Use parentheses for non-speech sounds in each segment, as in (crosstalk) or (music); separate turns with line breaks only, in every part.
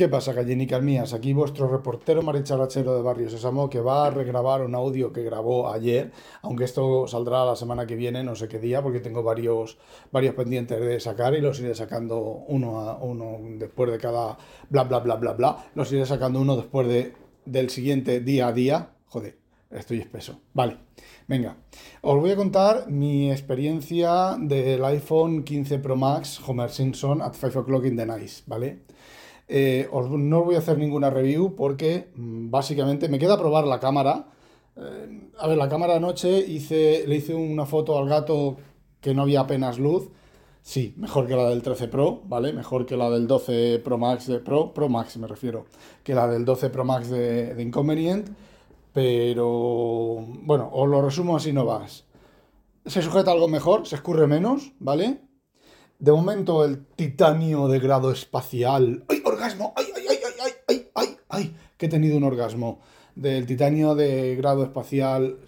¿Qué pasa, gallinicas mías? Aquí vuestro reportero maricharachero de Barrio Sésamo que va a regrabar un audio que grabó ayer, aunque esto saldrá la semana que viene, no sé qué día, porque tengo varios, varios pendientes de sacar y los iré sacando uno a uno después de cada bla bla bla bla bla. Los iré sacando uno después de, del siguiente día a día. Joder, estoy espeso. Vale, venga. Os voy a contar mi experiencia del iPhone 15 Pro Max Homer Simpson at 5 o'clock in the night, ¿vale? Eh, no os voy a hacer ninguna review porque mm, básicamente me queda probar la cámara. Eh, a ver, la cámara anoche hice, le hice una foto al gato que no había apenas luz. Sí, mejor que la del 13 Pro, ¿vale? Mejor que la del 12 Pro Max de Pro, Pro Max me refiero, que la del 12 Pro Max de, de Inconvenient. Pero bueno, os lo resumo así no vas. Se sujeta algo mejor, se escurre menos, ¿vale? De momento el titanio de grado espacial. ¡Ay, orgasmo! ¡Ay, ay, ay, ay, ay, ay, ay! Que he tenido un orgasmo. Del titanio de grado espacial,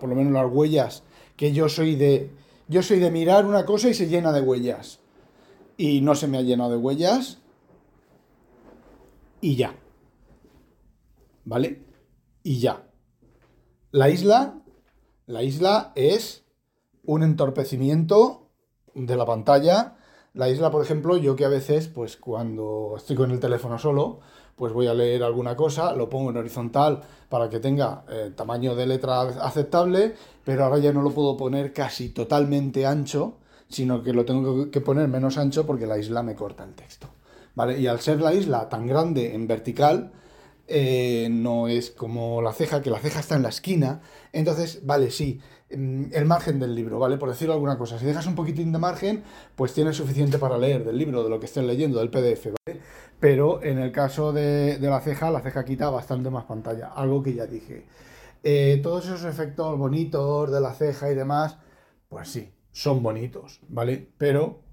por lo menos las huellas, que yo soy de... Yo soy de mirar una cosa y se llena de huellas. Y no se me ha llenado de huellas. Y ya. ¿Vale? Y ya. La isla... La isla es un entorpecimiento de la pantalla. La isla, por ejemplo, yo que a veces, pues cuando estoy con el teléfono solo, pues voy a leer alguna cosa, lo pongo en horizontal para que tenga eh, tamaño de letra aceptable, pero ahora ya no lo puedo poner casi totalmente ancho, sino que lo tengo que poner menos ancho porque la isla me corta el texto. ¿Vale? Y al ser la isla tan grande en vertical, eh, no es como la ceja, que la ceja está en la esquina. Entonces, vale, sí, el margen del libro, ¿vale? Por decirlo alguna cosa. Si dejas un poquitín de margen, pues tienes suficiente para leer del libro, de lo que estés leyendo, del PDF, ¿vale? Pero en el caso de, la ceja, la ceja quita bastante más pantalla, algo que ya dije. Eh, todos esos efectos bonitos de la ceja y demás, pues sí, son bonitos, ¿vale? Pero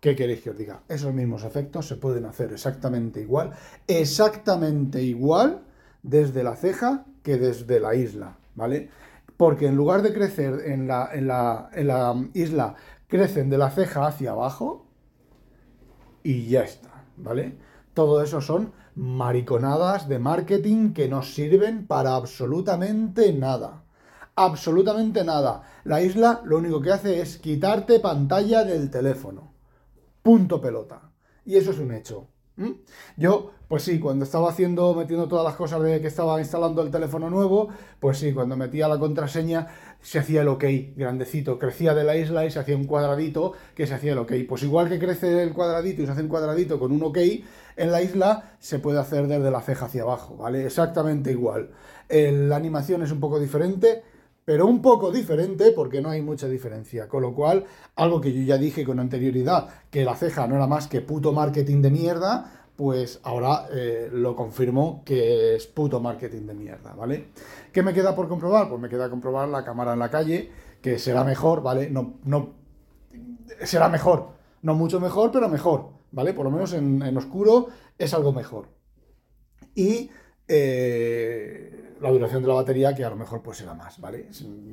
¿Qué queréis que os diga? Esos mismos efectos se pueden hacer exactamente igual, exactamente igual desde la ceja que desde la isla, ¿vale? Porque en lugar de crecer en la, isla, crecen de la ceja hacia abajo y ya está, ¿vale? Todo eso son mariconadas de marketing que no sirven para absolutamente nada. Absolutamente nada. La isla lo único que hace es quitarte pantalla del teléfono. Punto pelota. Y eso es un hecho. Yo, pues sí, cuando estaba haciendo, metiendo todas las cosas de que estaba instalando el teléfono nuevo, pues sí, cuando metía la contraseña se hacía el OK grandecito, crecía de la isla y se hacía un cuadradito que se hacía el OK. Pues igual que crece el cuadradito y se hace un cuadradito con un OK, en la isla se puede hacer desde la ceja hacia abajo, ¿vale? Exactamente igual. la animación es un poco diferente, pero un poco diferente porque no hay mucha diferencia. Con lo cual, algo que yo ya dije con anterioridad, que la ceja no era más que puto marketing de mierda, pues ahora eh, lo confirmo que es puto marketing de mierda, ¿vale? ¿Qué me queda por comprobar? Pues me queda comprobar la cámara en la calle, que será mejor, ¿vale? No, no, será mejor, no mucho mejor, pero mejor, ¿vale? Por lo menos en, en oscuro es algo mejor. Y eh, la duración de la batería, que a lo mejor pues será más, ¿vale?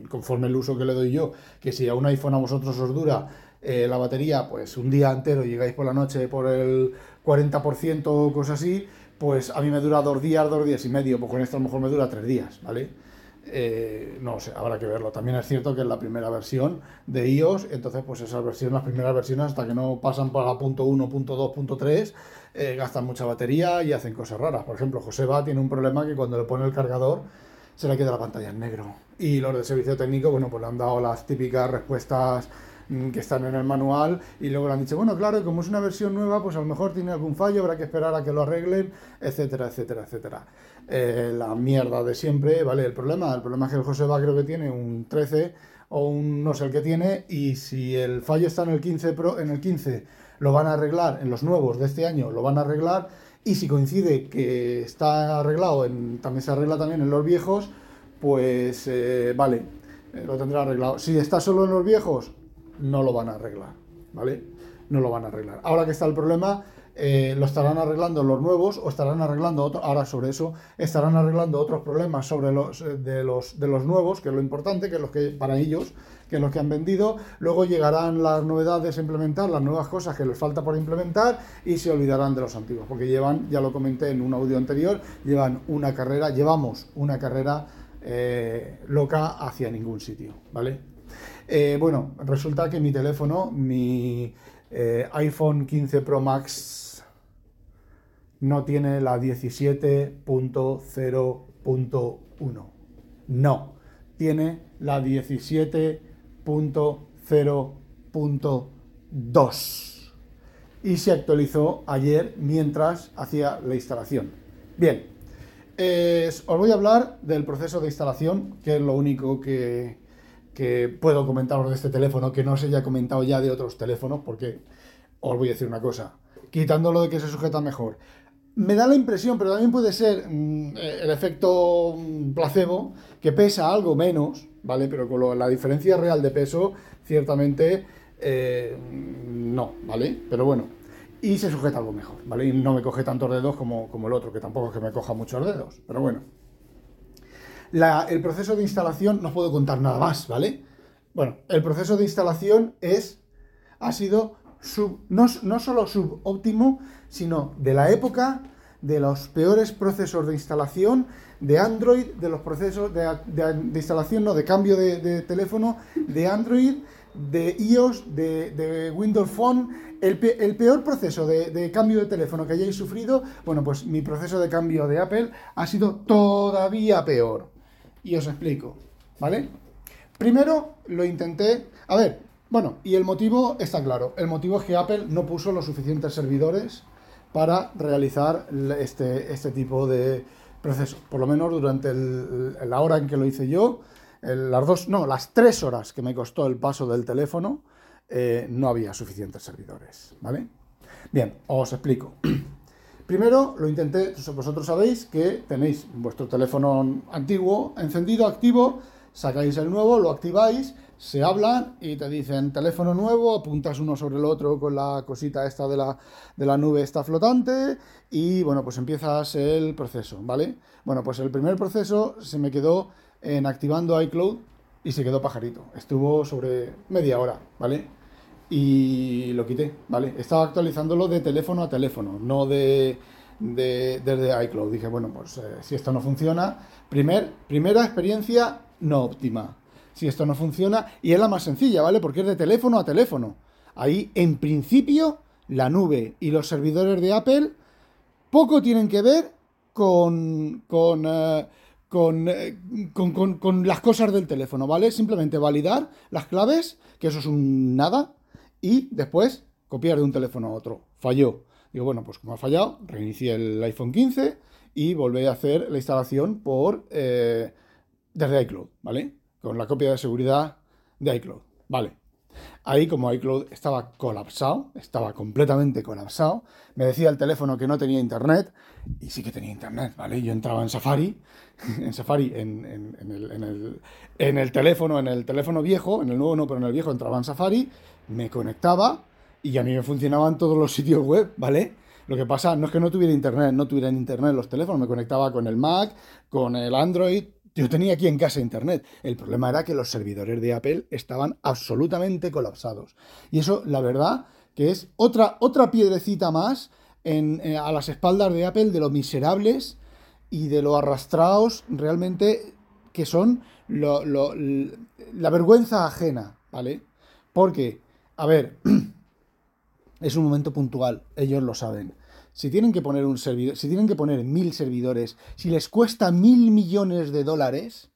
Conforme el uso que le doy yo, que si a un iPhone a vosotros os dura eh, la batería, pues un día entero llegáis por la noche por el 40% o cosas así, pues a mí me dura dos días, dos días y medio, pues con esto a lo mejor me dura tres días, ¿vale? Eh, no sé, habrá que verlo. También es cierto que es la primera versión de iOS, entonces pues esas versiones, las primeras versiones hasta que no pasan para punto 1, punto 2, punto 3, eh, gastan mucha batería y hacen cosas raras. Por ejemplo, Joseba tiene un problema que cuando le pone el cargador se le queda la pantalla en negro. Y los de servicio técnico, bueno, pues le han dado las típicas respuestas que están en el manual y luego le han dicho, bueno, claro, como es una versión nueva, pues a lo mejor tiene algún fallo, habrá que esperar a que lo arreglen, etcétera, etcétera, etcétera. Eh, la mierda de siempre, ¿vale? El problema, el problema es que el Joseba creo que tiene un 13 o un no sé el que tiene y si el fallo está en el 15 Pro, en el 15 lo van a arreglar, en los nuevos de este año lo van a arreglar Y si coincide que está arreglado, también se arregla también en los viejos, pues eh, vale, eh, lo tendrá arreglado. Si está solo en los viejos, no lo van a arreglar, ¿vale? No lo van a arreglar. Ahora que está el problema, eh, lo estarán arreglando los nuevos o estarán arreglando otro, ahora sobre eso estarán arreglando otros problemas sobre los de los de los nuevos que es lo importante que es que para ellos que es los que han vendido luego llegarán las novedades a implementar las nuevas cosas que les falta por implementar y se olvidarán de los antiguos porque llevan ya lo comenté en un audio anterior llevan una carrera llevamos una carrera eh, loca hacia ningún sitio, ¿vale? Eh, bueno, resulta que mi teléfono, mi eh, iPhone 15 Pro Max, no tiene la 17.0.1. No, tiene la 17.0.2. Y se actualizó ayer mientras hacía la instalación. Bien, os voy a hablar del proceso de instalación, que es lo único que, puedo comentaros de este teléfono, que no se haya comentado ya de otros teléfonos, porque os voy a decir una cosa, quitándolo de que se sujeta mejor. Me da la impresión, pero también puede ser mm, el efecto mm, placebo, que pesa algo menos, ¿vale? Pero con la diferencia real de peso, ciertamente eh, no, ¿vale? Pero bueno, y se sujeta algo mejor, ¿vale? Y no me coge tantos dedos como, como el otro, que tampoco es que me coja muchos dedos, pero bueno. El proceso de instalación, no puedo contar nada más, ¿vale? Bueno, el proceso de instalación es, ha sido no, no solo subóptimo, sino de la época de los peores procesos de instalación de Android, de los procesos de, instalación, no, de cambio de, teléfono, de Android, de iOS, de, Windows Phone, el, peor proceso de, cambio de teléfono que hayáis sufrido, bueno, pues mi proceso de cambio de Apple ha sido todavía peor. Y os explico, ¿vale? Primero lo intenté, a ver, bueno, y el motivo está claro, el motivo es que Apple no puso los suficientes servidores para realizar este, este tipo de proceso. Por lo menos durante la hora en que lo hice yo, las dos, no, las tres horas que me costó el paso del teléfono, eh, no había suficientes servidores, ¿vale? Bien, os explico. (clears throat) Primero lo intenté, vosotros sabéis que tenéis vuestro teléfono antiguo encendido, activo, sacáis el nuevo, lo activáis, se hablan y te dicen teléfono nuevo, apuntas uno sobre el otro con la cosita esta de la, de la nube esta flotante y bueno, pues empiezas el proceso, ¿vale? Bueno, pues el primer proceso se me quedó en activando iCloud y se quedó pajarito. Estuvo sobre media hora, ¿vale? Y lo quité, ¿vale? Estaba actualizándolo de teléfono a teléfono, no de, desde iCloud. Dije, bueno, pues eh, si esto no funciona, primer, primera experiencia no óptima. Si esto no funciona, y es la más sencilla, ¿vale? Porque es de teléfono a teléfono. Ahí, en principio, la nube y los servidores de Apple poco tienen que ver con, con eh, eh, con, con, las cosas del teléfono, ¿vale? Simplemente validar las claves, que eso es un nada, y después copiar de un teléfono a otro. Falló. Digo, bueno, pues como ha fallado, reinicié el iPhone 15 y volví a hacer la instalación por eh, desde iCloud, ¿vale? Con la copia de seguridad de iCloud, ¿vale? Ahí como iCloud estaba colapsado, estaba completamente colapsado, me decía el teléfono que no tenía internet, y sí que tenía internet, ¿vale? Yo entraba en Safari, (laughs) en Safari, en, el, en, el, teléfono, en el teléfono viejo, en el nuevo no, pero en el viejo entraba en Safari, me conectaba y a mí me funcionaban todos los sitios web, ¿vale? Lo que pasa no es que no tuviera internet, no tuviera internet los teléfonos, me conectaba con el Mac, con el Android, yo tenía aquí en casa internet. El problema era que los servidores de Apple estaban absolutamente colapsados. Y eso, la verdad, que es otra, otra piedrecita más eh, a las espaldas de Apple de lo miserables y de lo arrastrados realmente que son la vergüenza ajena, ¿vale? Porque, a ver, (clears throat) es un momento puntual, ellos lo saben si tienen que poner un servidor, si tienen que poner mil servidores, si les cuesta mil millones de dólares,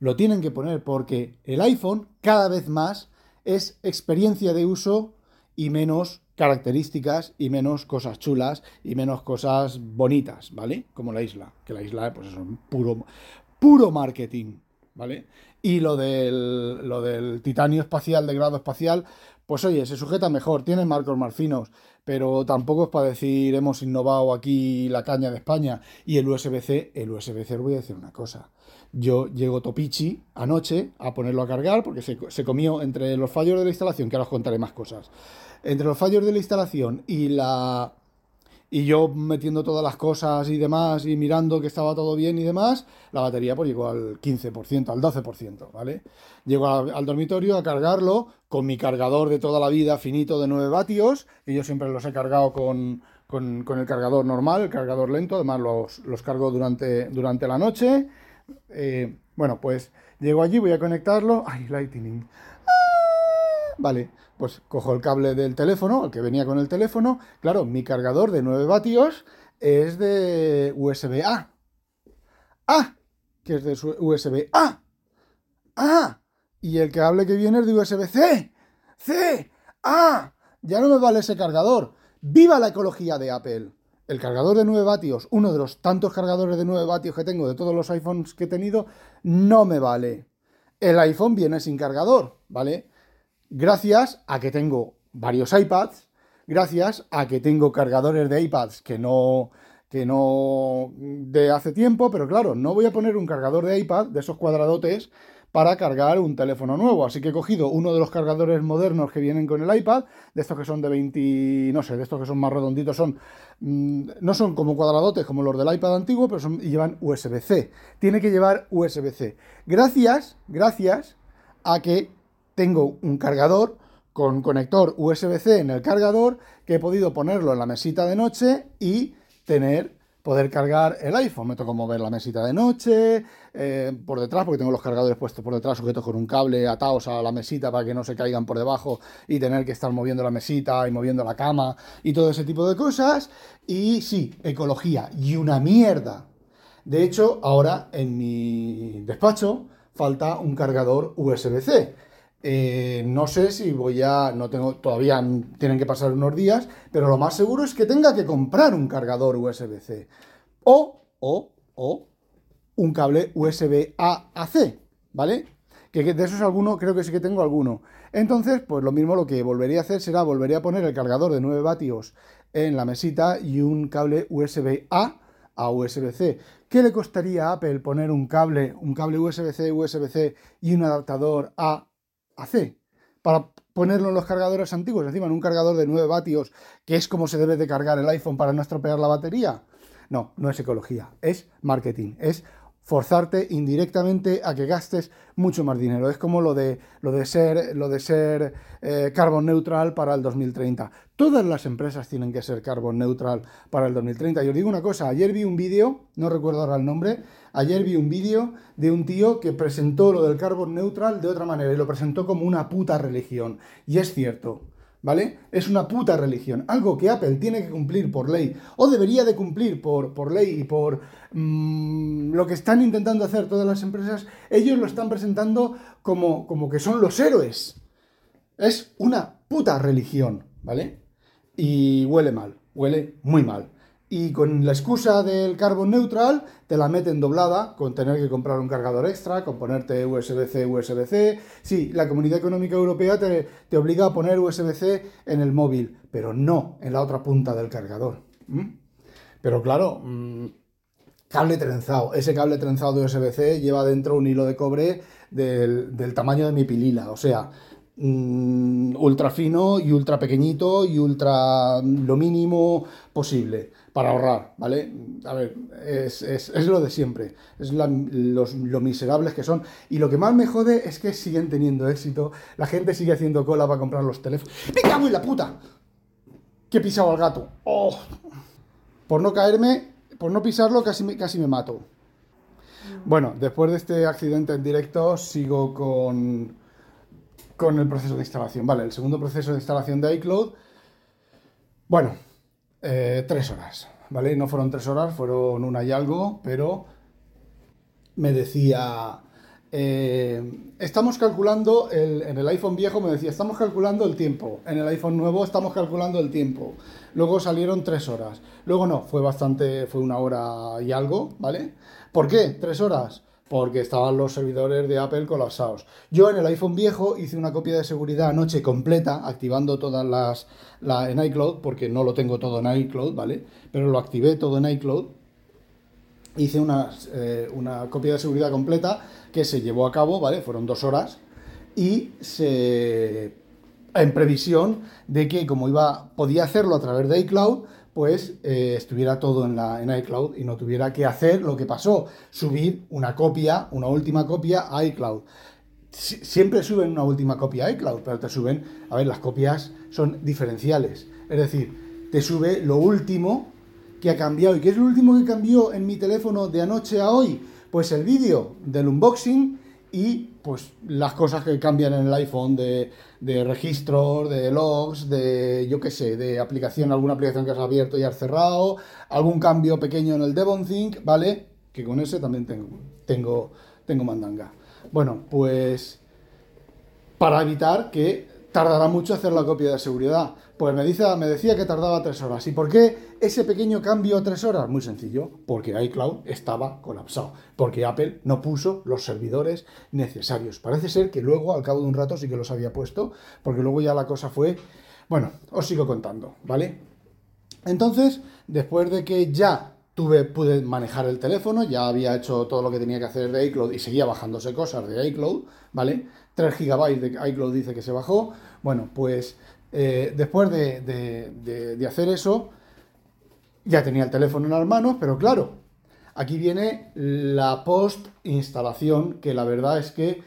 lo tienen que poner porque el iPhone cada vez más es experiencia de uso y menos características y menos cosas chulas y menos cosas bonitas, ¿vale? Como la isla, que la isla pues es un puro, puro marketing, ¿vale? Y lo del, lo del titanio espacial de grado espacial, pues oye, se sujeta mejor, tiene marcos más finos, pero tampoco es para decir hemos innovado aquí la caña de España y el USB-C, el USB-C, voy a decir una cosa. Yo llego Topichi anoche a ponerlo a cargar porque se, se comió entre los fallos de la instalación, que ahora os contaré más cosas, entre los fallos de la instalación y la y yo metiendo todas las cosas y demás y mirando que estaba todo bien y demás, la batería pues llegó al 15%, al 12%, ¿vale? Llego al, dormitorio a cargarlo con mi cargador de toda la vida finito de 9 vatios, y yo siempre los he cargado con, el cargador normal, el cargador lento, además los, cargo durante, durante la noche. Eh, bueno, pues llego allí, voy a conectarlo. ¡Ay, Lightning! Vale, pues cojo el cable del teléfono, el que venía con el teléfono. Claro, mi cargador de 9 vatios es de USB-A. ¡Ah! Que es de USB-A. ¡Ah! Y el cable que viene es de USB-C. ¡C! ¡Ah! Ya no me vale ese cargador. ¡Viva la ecología de Apple! El cargador de 9 vatios, uno de los tantos cargadores de 9 vatios que tengo de todos los iPhones que he tenido, no me vale. El iPhone viene sin cargador, ¿vale? Gracias a que tengo varios iPads, gracias a que tengo cargadores de iPads que no que no de hace tiempo, pero claro, no voy a poner un cargador de iPad de esos cuadradotes para cargar un teléfono nuevo. Así que he cogido uno de los cargadores modernos que vienen con el iPad, de estos que son de 20, no sé, de estos que son más redonditos, son mm, no son como cuadradotes como los del iPad antiguo, pero son, llevan USB-C. Tiene que llevar USB-C. Gracias, gracias a que tengo un cargador con conector USB-C en el cargador que he podido ponerlo en la mesita de noche y tener poder cargar el iPhone. Me toca mover la mesita de noche eh, por detrás, porque tengo los cargadores puestos por detrás, sujetos con un cable atados a la mesita para que no se caigan por debajo y tener que estar moviendo la mesita y moviendo la cama y todo ese tipo de cosas. Y sí, ecología y una mierda. De hecho, ahora en mi despacho falta un cargador USB-C eh, no sé si voy a. No tengo. Todavía tienen que pasar unos días. Pero lo más seguro es que tenga que comprar un cargador USB-C. O, o, o, un cable USB-A a C. ¿Vale? Que de esos alguno, creo que sí que tengo alguno. Entonces, pues lo mismo lo que volvería a hacer será volvería a poner el cargador de 9 vatios en la mesita y un cable USB-A a USB-C. ¿Qué le costaría a Apple poner un cable, un cable USB-C, USB-C y un adaptador a AC para ponerlo en los cargadores antiguos, encima en un cargador de 9 vatios, que es como se debe de cargar el iPhone para no estropear la batería. No, no es ecología, es marketing, es forzarte indirectamente a que gastes mucho más dinero. Es como lo de, lo de ser, lo de ser eh, carbon neutral para el 2030. Todas las empresas tienen que ser carbon neutral para el 2030. Y os digo una cosa, ayer vi un vídeo, no recuerdo ahora el nombre, ayer vi un vídeo de un tío que presentó lo del carbon neutral de otra manera y lo presentó como una puta religión. Y es cierto. ¿Vale? Es una puta religión, algo que Apple tiene que cumplir por ley, o debería de cumplir por, por ley y por mm, lo que están intentando hacer todas las empresas, ellos lo están presentando como, como que son los héroes. Es una puta religión, ¿vale? Y huele mal, huele muy mal y con la excusa del carbon neutral te la meten doblada con tener que comprar un cargador extra, con ponerte USB-C, USB-C. Sí, la Comunidad Económica Europea te, obliga a poner USB-C en el móvil, pero no en la otra punta del cargador. Pero claro, mm, cable trenzado. Ese cable trenzado de USB-C lleva dentro un hilo de cobre del, del tamaño de mi pilila, o sea mm, ultra fino y ultra pequeñito y ultra lo mínimo posible para ahorrar, ¿vale? A ver, es, lo de siempre, es los, lo miserables que son. Y lo que más me jode es que siguen teniendo éxito, la gente sigue haciendo cola para comprar los teléfonos. ¡Me cago en la puta! Que he pisado al gato. ¡Oh! Por no caerme, por no pisarlo, casi me, casi me mato. Bueno, después de este accidente en directo, sigo con, con el proceso de instalación. Vale, el segundo proceso de instalación de iCloud. Bueno, eh, tres horas, ¿vale? No fueron tres horas, fueron una y algo, pero me decía, eh, estamos calculando, en el iPhone viejo me decía, estamos calculando el tiempo, en el iPhone nuevo estamos calculando el tiempo, luego salieron tres horas, luego no, fue bastante, fue una hora y algo, ¿vale? ¿Por qué? Tres horas porque estaban los servidores de Apple colapsados. Yo en el iPhone viejo hice una copia de seguridad anoche completa, activando todas las la, en iCloud, porque no lo tengo todo en iCloud, ¿vale? Pero lo activé todo en iCloud. Hice una, eh, una copia de seguridad completa que se llevó a cabo, ¿vale? Fueron dos horas y se en previsión de que como iba podía hacerlo a través de iCloud, pues eh, estuviera todo en, la, en iCloud y no tuviera que hacer lo que pasó, subir una copia, una última copia a iCloud. siempre suben una última copia a iCloud, pero te suben, a ver, las copias son diferenciales. Es decir, te sube lo último que ha cambiado. ¿Y qué es lo último que cambió en mi teléfono de anoche a hoy? Pues el vídeo del unboxing y pues las cosas que cambian en el iPhone de, de registros, de logs, de yo qué sé, de aplicación, alguna aplicación que has abierto y has cerrado, algún cambio pequeño en el DevonThink, ¿vale? Que con ese también tengo, tengo, tengo mandanga. Bueno, pues para evitar que tardará mucho hacer la copia de seguridad. Pues me, dice, me decía que tardaba tres horas. ¿Y por qué ese pequeño cambio tres horas? Muy sencillo, porque iCloud estaba colapsado, porque Apple no puso los servidores necesarios. Parece ser que luego, al cabo de un rato, sí que los había puesto, porque luego ya la cosa fue... Bueno, os sigo contando, ¿vale? Entonces, después de que ya tuve, pude manejar el teléfono, ya había hecho todo lo que tenía que hacer de iCloud y seguía bajándose cosas de iCloud, ¿vale? 3 GB de iCloud dice que se bajó. Bueno, pues eh, después de, hacer eso, ya tenía el teléfono en las manos, pero claro, aquí viene la post-instalación, que la verdad es que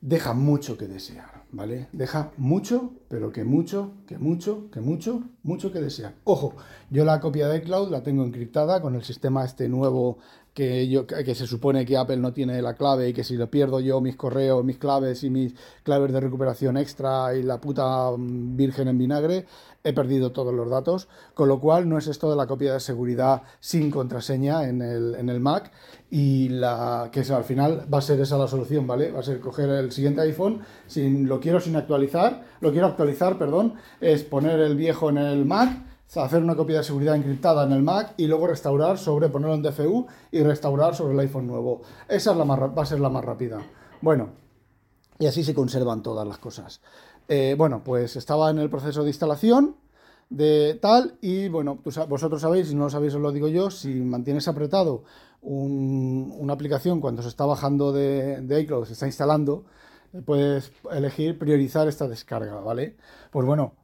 deja mucho que desear, ¿vale? Deja mucho, pero que mucho, que mucho, que mucho, mucho que desear. Ojo, yo la copia de iCloud la tengo encriptada con el sistema este nuevo que, yo, que se supone que Apple no tiene la clave y que si lo pierdo yo mis correos, mis claves y mis claves de recuperación extra y la puta mm, virgen en vinagre, he perdido todos los datos, con lo cual no es esto de la copia de seguridad sin contraseña en el, en el Mac y la que al final va a ser esa la solución, ¿vale? Va a ser coger el siguiente iPhone, sin, lo quiero sin actualizar, lo quiero actualizar, perdón, es poner el viejo en el Mac hacer una copia de seguridad encriptada en el Mac y luego restaurar sobre ponerlo en DFU y restaurar sobre el iPhone nuevo. Esa es la más, va a ser la más rápida. Bueno, y así se conservan todas las cosas. Eh, bueno, pues estaba en el proceso de instalación de tal y bueno, vosotros sabéis, si no lo sabéis os lo digo yo, si mantienes apretado una aplicación cuando se está bajando de, de iCloud, se está instalando, puedes elegir priorizar esta descarga, ¿vale? Pues bueno,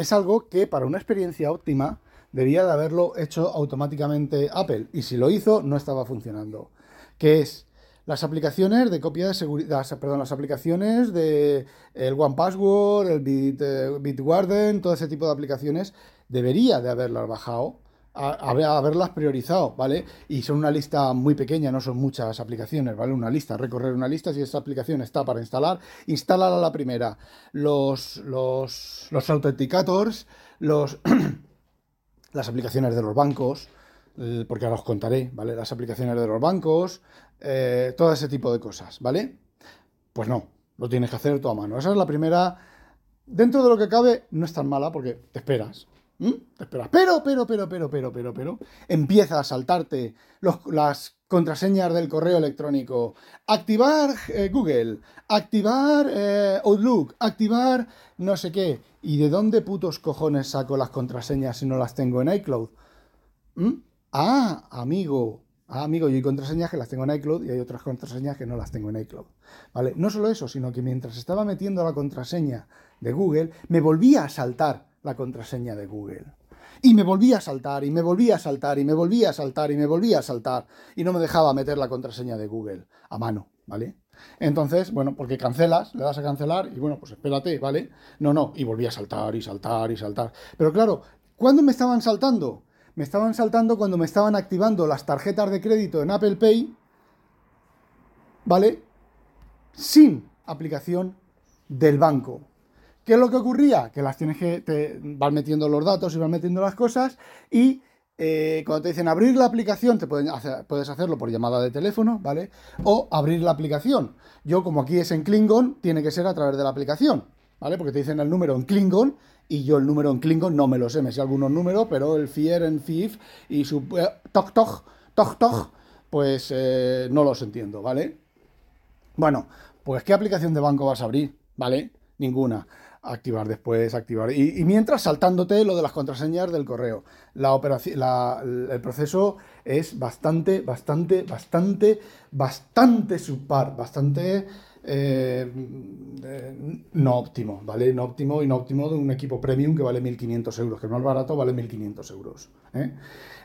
es algo que para una experiencia óptima debía de haberlo hecho automáticamente Apple y si lo hizo no estaba funcionando. Que es las aplicaciones de copia de seguridad, perdón, las aplicaciones de el One Password, el Bit, eh, Bitwarden, todo ese tipo de aplicaciones debería de haberlas bajado haberlas priorizado, ¿vale? Y son una lista muy pequeña, no son muchas aplicaciones, ¿vale? Una lista, recorrer una lista, si esta aplicación está para instalar, instálala la primera. Los, los, los autenticators, los, (clears throat) las aplicaciones de los bancos, porque ahora os contaré, ¿vale? Las aplicaciones de los bancos, eh, todo ese tipo de cosas, ¿vale? Pues no, lo tienes que hacer tú a mano. Esa es la primera. Dentro de lo que cabe, no es tan mala porque te esperas, ¿Mm? Pero, pero, pero, pero, pero, pero, pero, empieza a saltarte las contraseñas del correo electrónico, activar eh, Google, activar eh, Outlook, activar no sé qué. ¿Y de dónde putos cojones saco las contraseñas si no las tengo en iCloud? ¿Mm? Ah, amigo, Ah, amigo, yo hay contraseñas que las tengo en iCloud y hay otras contraseñas que no las tengo en iCloud. ¿Vale? No solo eso, sino que mientras estaba metiendo la contraseña de Google, me volvía a saltar la contraseña de Google. Y me volvía a saltar, y me volvía a saltar, y me volvía a saltar, y me volvía a saltar. Y no me dejaba meter la contraseña de Google a mano, ¿vale? Entonces, bueno, porque cancelas, le das a cancelar, y bueno, pues espérate, ¿vale? No, no, y volvía a saltar, y saltar, y saltar. Pero claro, ¿cuándo me estaban saltando? Me estaban saltando cuando me estaban activando las tarjetas de crédito en Apple Pay, ¿vale? Sin aplicación del banco. ¿Qué es lo que ocurría? Que las tienes que, te van metiendo los datos y van metiendo las cosas y eh, cuando te dicen abrir la aplicación, te pueden puedes hacerlo por llamada de teléfono, ¿vale? O abrir la aplicación. Yo, como aquí es en Klingon, tiene que ser a través de la aplicación, ¿vale? Porque te dicen el número en Klingon y yo el número en Klingon no me lo sé, me sé algunos números, pero el Fier en FIF y su... Eh, toc, toc, toc, toc, pues eh, no los entiendo, ¿vale? Bueno, pues ¿qué aplicación de banco vas a abrir? ¿Vale? Ninguna. Activar después, activar. Y, mientras saltándote lo de las contraseñas del correo. La operación, el proceso es bastante, bastante, bastante, bastante subpar, bastante eh, eh, no óptimo, ¿vale? No óptimo y no óptimo de un equipo premium que vale 1.500 euros, que el más barato vale 1.500 euros. ¿eh?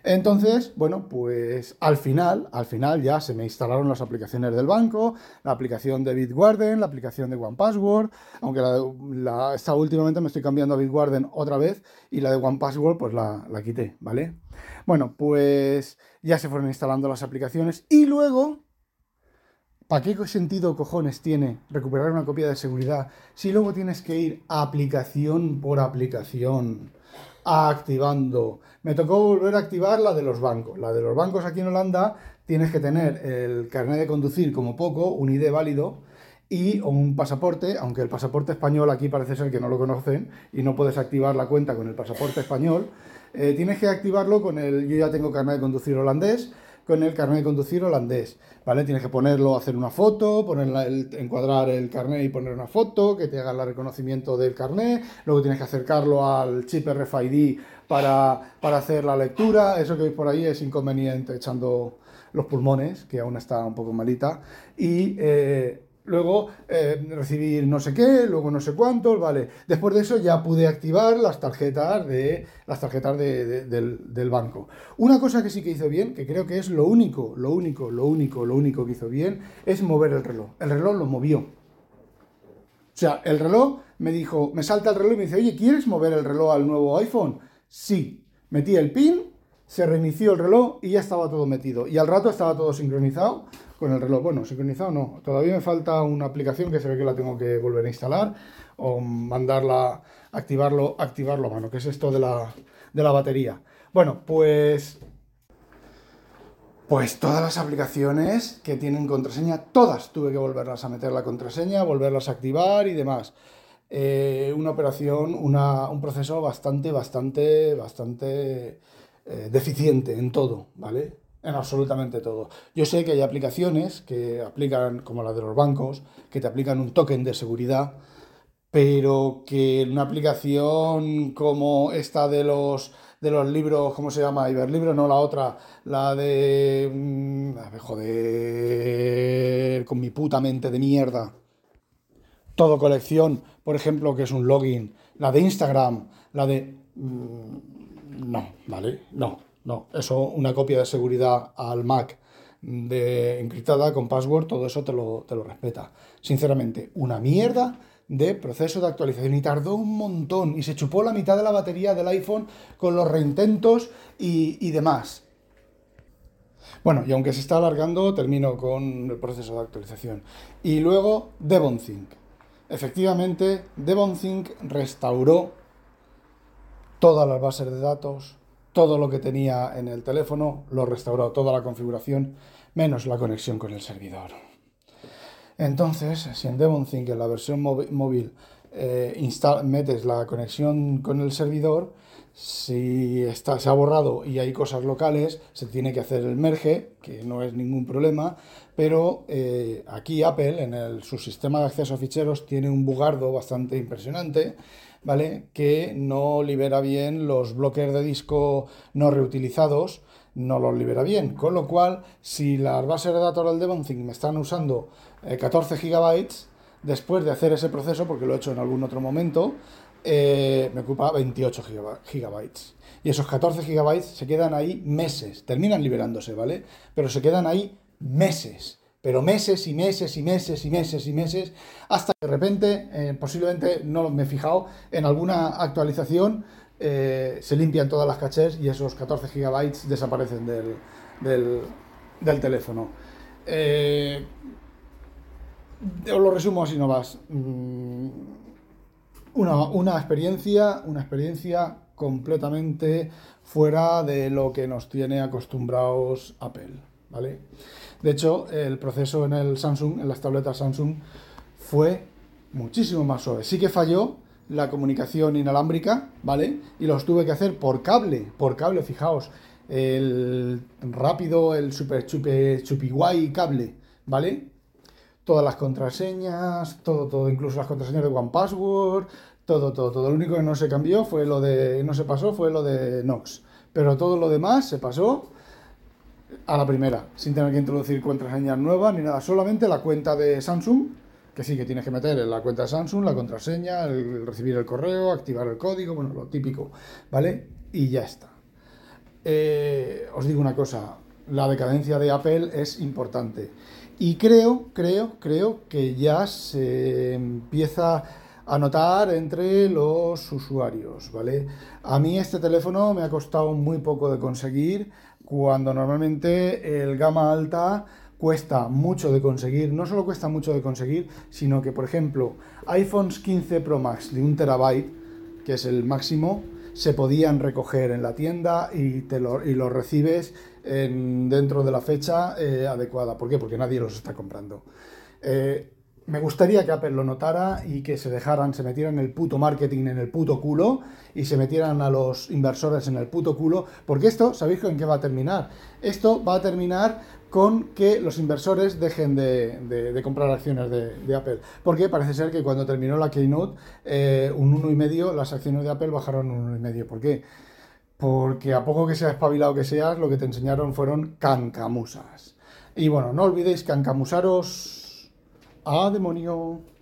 Entonces, bueno, pues al final, al final ya se me instalaron las aplicaciones del banco, la aplicación de Bitwarden, la aplicación de OnePassword, aunque la, esta últimamente me estoy cambiando a Bitwarden otra vez y la de OnePassword pues la, la quité, ¿vale? Bueno, pues ya se fueron instalando las aplicaciones y luego ¿Para qué sentido cojones tiene recuperar una copia de seguridad si luego tienes que ir aplicación por aplicación, activando? Me tocó volver a activar la de los bancos. La de los bancos aquí en Holanda tienes que tener el carnet de conducir como poco, un ID válido y un pasaporte, aunque el pasaporte español aquí parece ser que no lo conocen y no puedes activar la cuenta con el pasaporte español. Eh, tienes que activarlo con el yo ya tengo carnet de conducir holandés con el carnet de conducir holandés, ¿vale? Tienes que ponerlo, hacer una foto, poner el, encuadrar el carnet y poner una foto, que te haga el reconocimiento del carnet, luego tienes que acercarlo al chip RFID para, para hacer la lectura, eso que veis por ahí es inconveniente echando los pulmones, que aún está un poco malita, y eh, luego eh, recibir no sé qué, luego no sé cuántos, vale. Después de eso ya pude activar las tarjetas de las tarjetas del, banco. Una cosa que sí que hizo bien, que creo que es lo único, lo único, lo único, lo único que hizo bien, es mover el reloj. El reloj lo movió. O sea, el reloj me dijo, me salta el reloj y me dice, oye, ¿quieres mover el reloj al nuevo iPhone? Sí. Metí el pin, se reinició el reloj y ya estaba todo metido. Y al rato estaba todo sincronizado con el reloj. Bueno, sincronizado no. Todavía me falta una aplicación que se ve que la tengo que volver a instalar o mandarla, activarlo, activarlo a mano, que es esto de la, de la batería. Bueno, pues... Pues todas las aplicaciones que tienen contraseña, todas tuve que volverlas a meter la contraseña, volverlas a activar y demás. Eh, una operación, un proceso bastante, bastante, bastante eh, deficiente en todo, ¿vale? En absolutamente todo. Yo sé que hay aplicaciones que aplican, como la de los bancos, que te aplican un token de seguridad, pero que una aplicación como esta de los de los libros, ¿cómo se llama? Iberlibro, no la otra, la de... Mm, a joder, con mi puta mente de mierda. Todo colección, por ejemplo, que es un login, la de Instagram, la de... Mm, no, ¿vale? No. No, eso, una copia de seguridad al Mac de encriptada con password, todo eso te lo, te lo respeta. Sinceramente, una mierda de proceso de actualización y tardó un montón y se chupó la mitad de la batería del iPhone con los reintentos y, y demás. Bueno, y aunque se está alargando, termino con el proceso de actualización. Y luego DevonThink. Efectivamente, DevonThink restauró todas las bases de datos, todo lo que tenía en el teléfono, lo restauró, toda la configuración, menos la conexión con el servidor. Entonces, si en DevonThink en la versión móvil eh, metes la conexión con el servidor, si está, se ha borrado y hay cosas locales, se tiene que hacer el merge, que no es ningún problema, pero eh, aquí Apple, en su sistema de acceso a ficheros, tiene un bugardo bastante impresionante ¿vale? Que no libera bien los bloques de disco no reutilizados, no los libera bien. Con lo cual, si las bases de datos del Devonthink me están usando 14 eh, gigabytes, después de hacer ese proceso, porque lo he hecho en algún otro momento, eh, me ocupa 28 gigabytes. Y esos 14 gigabytes se quedan ahí meses, terminan liberándose, ¿vale? Pero se quedan ahí meses pero meses y meses y meses y meses y meses, hasta que de repente, eh, posiblemente no me he fijado, en alguna actualización eh, se limpian todas las cachés y esos 14 gigabytes desaparecen del, teléfono. Eh, os lo resumo así no vas. Mm, una, una, experiencia, una experiencia completamente fuera de lo que nos tiene acostumbrados Apple, ¿vale? De hecho, el proceso en el Samsung, en las tabletas Samsung, fue muchísimo más suave. Sí que falló, la comunicación inalámbrica, ¿vale? Y los tuve que hacer por cable, por cable, fijaos, el rápido, el super chupi, cable, ¿vale? Todas las contraseñas, todo, todo, incluso las contraseñas de One Password, todo, todo, todo. Lo único que no se cambió fue lo de, no se pasó, fue lo de Nox. Pero todo lo demás se pasó a la primera, sin tener que introducir contraseñas nuevas ni nada, solamente la cuenta de Samsung, que sí que tienes que meter en la cuenta de Samsung, la contraseña, el recibir el correo, activar el código, bueno, lo típico, ¿vale? Y ya está. Eh, os digo una cosa, la decadencia de Apple es importante. Y creo, creo, creo que ya se empieza a notar entre los usuarios, ¿vale? A mí este teléfono me ha costado muy poco de conseguir, cuando normalmente el gama alta cuesta mucho de conseguir, no solo cuesta mucho de conseguir, sino que, por ejemplo, iPhones 15 Pro Max de un terabyte, que es el máximo, se podían recoger en la tienda y, te lo, y los recibes dentro de la fecha eh, adecuada. ¿Por qué? Porque nadie los está comprando. Eh, me gustaría que Apple lo notara y que se dejaran, se metieran el puto marketing en el puto culo y se metieran a los inversores en el puto culo, porque esto, ¿sabéis en qué va a terminar? Esto va a terminar con que los inversores dejen de, comprar acciones de, Apple. Porque parece ser que cuando terminó la Keynote, eh, un 1,5, las acciones de Apple bajaron un 1,5. ¿Por qué? Porque a poco que sea espabilado que seas, lo que te enseñaron fueron cancamusas. Y bueno, no olvidéis cancamusaros ¡Ah, demonio!